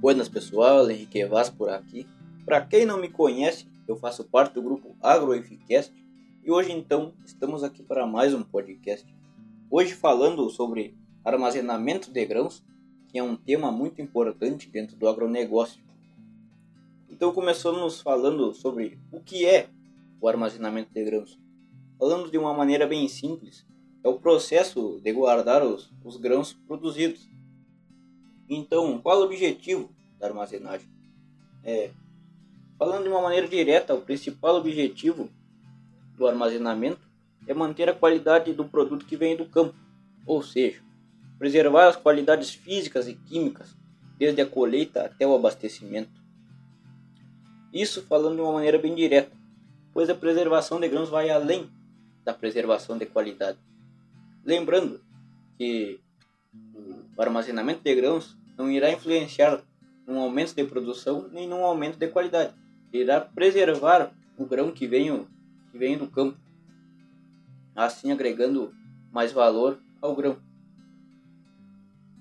Buenas pessoal, Henrique Vaz por aqui. Para quem não me conhece, eu faço parte do grupo AgroEficast e hoje então estamos aqui para mais um podcast. Hoje falando sobre armazenamento de grãos, que é um tema muito importante dentro do agronegócio. Então começamos falando sobre o que é o armazenamento de grãos. Falando de uma maneira bem simples, é o processo de guardar os, os grãos produzidos. Então, qual o objetivo da armazenagem? É, falando de uma maneira direta, o principal objetivo do armazenamento é manter a qualidade do produto que vem do campo, ou seja, preservar as qualidades físicas e químicas desde a colheita até o abastecimento. Isso falando de uma maneira bem direta, pois a preservação de grãos vai além da preservação de qualidade. Lembrando que o armazenamento de grãos não irá influenciar num aumento de produção nem num aumento de qualidade. Irá preservar o grão que vem, que vem do campo, assim agregando mais valor ao grão.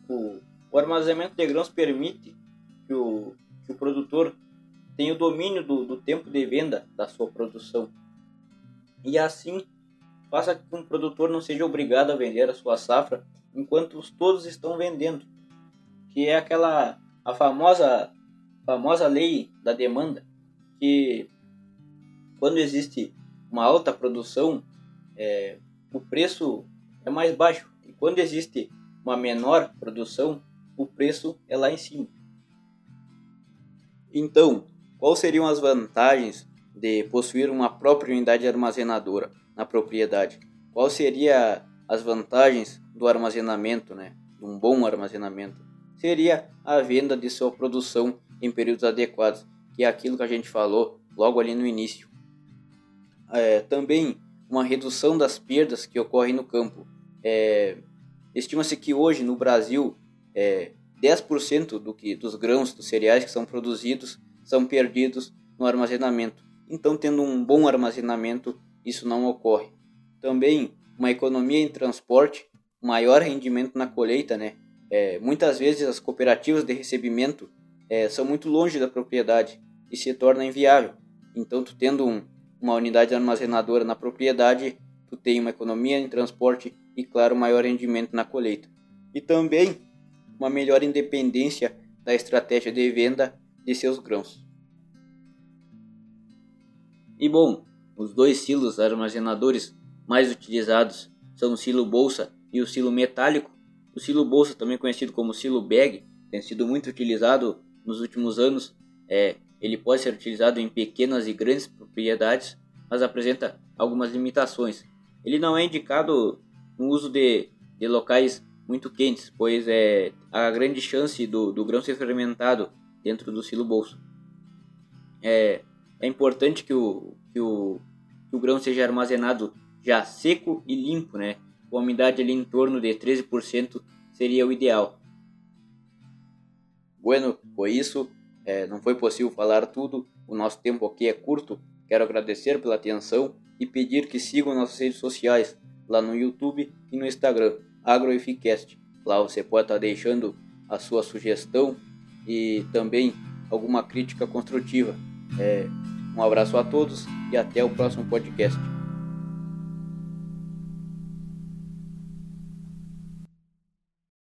O, o armazenamento de grãos permite que o, que o produtor tenha o domínio do, do tempo de venda da sua produção e assim faça que um produtor não seja obrigado a vender a sua safra enquanto todos estão vendendo, que é aquela a famosa famosa lei da demanda, que quando existe uma alta produção, é, o preço é mais baixo, e quando existe uma menor produção, o preço é lá em cima. Então, quais seriam as vantagens de possuir uma própria unidade armazenadora? na propriedade. Qual seria as vantagens do armazenamento, né? De um bom armazenamento? Seria a venda de sua produção em períodos adequados, que é aquilo que a gente falou logo ali no início. É, também uma redução das perdas que ocorrem no campo. É, Estima-se que hoje no Brasil é, 10% do que, dos grãos, dos cereais que são produzidos são perdidos no armazenamento. Então, tendo um bom armazenamento, isso não ocorre. Também uma economia em transporte, maior rendimento na colheita, né? É, muitas vezes as cooperativas de recebimento é, são muito longe da propriedade e se torna inviável. Então, tu tendo um, uma unidade armazenadora na propriedade, tu tem uma economia em transporte e, claro, maior rendimento na colheita. E também uma melhor independência da estratégia de venda de seus grãos. E bom, os dois silos armazenadores mais utilizados são o silo bolsa e o silo metálico. O silo bolsa, também conhecido como silo bag, tem sido muito utilizado nos últimos anos. É, ele pode ser utilizado em pequenas e grandes propriedades, mas apresenta algumas limitações. Ele não é indicado no uso de, de locais muito quentes, pois é a grande chance do, do grão ser fermentado dentro do silo bolsa. É, é importante que o, que o que o grão seja armazenado já seco e limpo, né? Com umidade ali em torno de 13% seria o ideal. Bueno, foi isso. É, não foi possível falar tudo. O nosso tempo aqui é curto. Quero agradecer pela atenção e pedir que sigam nossas redes sociais, lá no YouTube e no Instagram, AgroEficast. Lá você pode estar deixando a sua sugestão e também alguma crítica construtiva. É, um abraço a todos e até o próximo podcast.